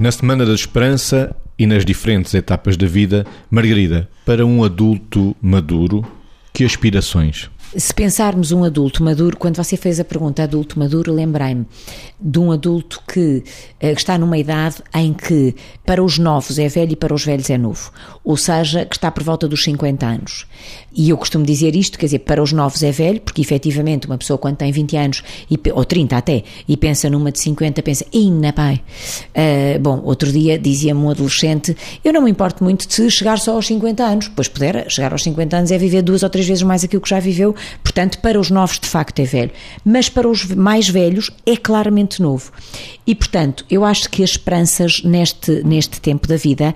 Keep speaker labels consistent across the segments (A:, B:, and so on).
A: Na Semana da Esperança e nas diferentes etapas da vida, Margarida, para um adulto maduro, que aspirações?
B: Se pensarmos um adulto maduro, quando você fez a pergunta adulto maduro, lembrei-me de um adulto que, eh, que, está numa idade em que para os novos é velho e para os velhos é novo. Ou seja, que está por volta dos 50 anos. E eu costumo dizer isto, quer dizer, para os novos é velho, porque efetivamente uma pessoa quando tem 20 anos, ou 30 até, e pensa numa de 50, pensa, ainda pai. Uh, bom, outro dia dizia-me um adolescente, eu não me importo muito de chegar só aos 50 anos, pois puder, chegar aos 50 anos é viver duas ou três vezes mais aquilo que já viveu, portanto, para os novos de facto é velho. Mas para os mais velhos é claramente novo. E, portanto, eu acho que as esperanças neste, neste tempo da vida,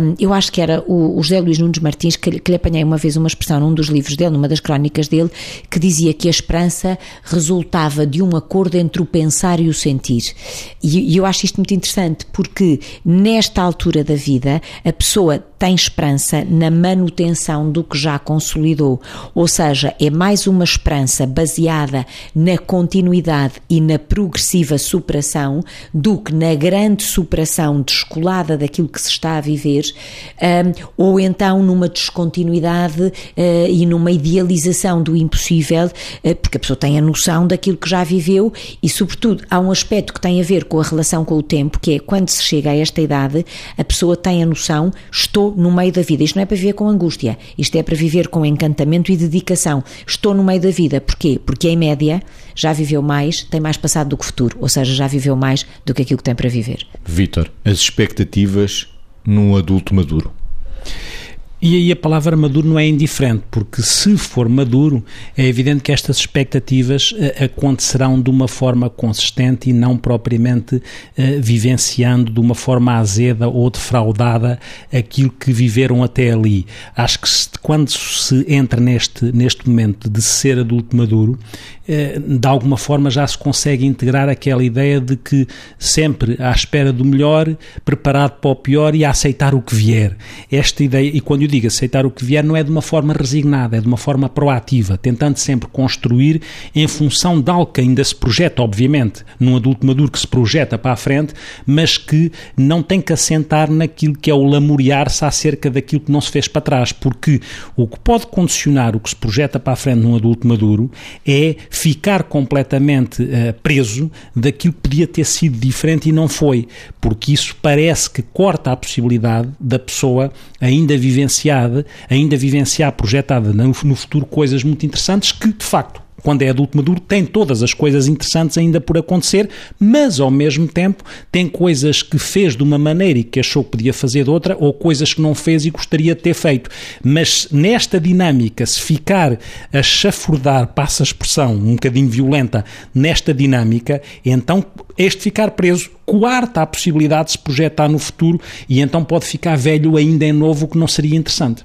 B: um, eu acho que era o, o José Luís Nunes Martins, que, que lhe apanhei uma vez uma expressão num dos livros dele, numa das crónicas dele, que dizia que a esperança resultava de um acordo entre o pensar e o sentir. E, e eu acho isto muito interessante, porque nesta altura da vida, a pessoa tem esperança na manutenção do que já consolidou, ou seja, é mais uma esperança baseada na continuidade e na progressiva superação do que na grande superação descolada daquilo que se está a viver, um, ou então numa descontinuidade uh, e numa idealização do impossível, uh, porque a pessoa tem a noção daquilo que já viveu e, sobretudo, há um aspecto que tem a ver com a relação com o tempo, que é quando se chega a esta idade, a pessoa tem a noção, estou no meio da vida. Isto não é para viver com angústia, isto é para viver com encantamento e dedicação. Estou no meio da vida. Porquê? Porque, em média, já viveu mais, tem mais passado do que futuro, ou seja, já viveu mais do que aquilo que tem para viver.
A: Vítor, as expectativas num adulto maduro.
C: E aí a palavra maduro não é indiferente, porque se for maduro, é evidente que estas expectativas uh, acontecerão de uma forma consistente e não propriamente uh, vivenciando de uma forma azeda ou defraudada aquilo que viveram até ali. Acho que se, quando se entra neste, neste momento de ser adulto maduro, uh, de alguma forma já se consegue integrar aquela ideia de que sempre à espera do melhor, preparado para o pior e a aceitar o que vier. Esta ideia, e quando eu digo aceitar o que vier, não é de uma forma resignada, é de uma forma proativa, tentando sempre construir em função de algo que ainda se projeta, obviamente, num adulto maduro que se projeta para a frente, mas que não tem que assentar naquilo que é o lamuriar-se acerca daquilo que não se fez para trás, porque o que pode condicionar o que se projeta para a frente num adulto maduro é ficar completamente uh, preso daquilo que podia ter sido diferente e não foi, porque isso parece que corta a possibilidade da pessoa ainda vivenciar vivenciada, ainda vivenciar projetada no, futuro coisas muito interessantes que, de facto, quando é adulto maduro, tem todas as coisas interessantes ainda por acontecer, mas ao mesmo tempo tem coisas que fez de uma maneira e que achou que podia fazer de outra, ou coisas que não fez e gostaria de ter feito. Mas nesta dinâmica, se ficar a chafurdar, passa a expressão um bocadinho violenta, nesta dinâmica, então este ficar preso coarta a possibilidade de se projetar no futuro e então pode ficar velho ainda em novo, o que não seria interessante.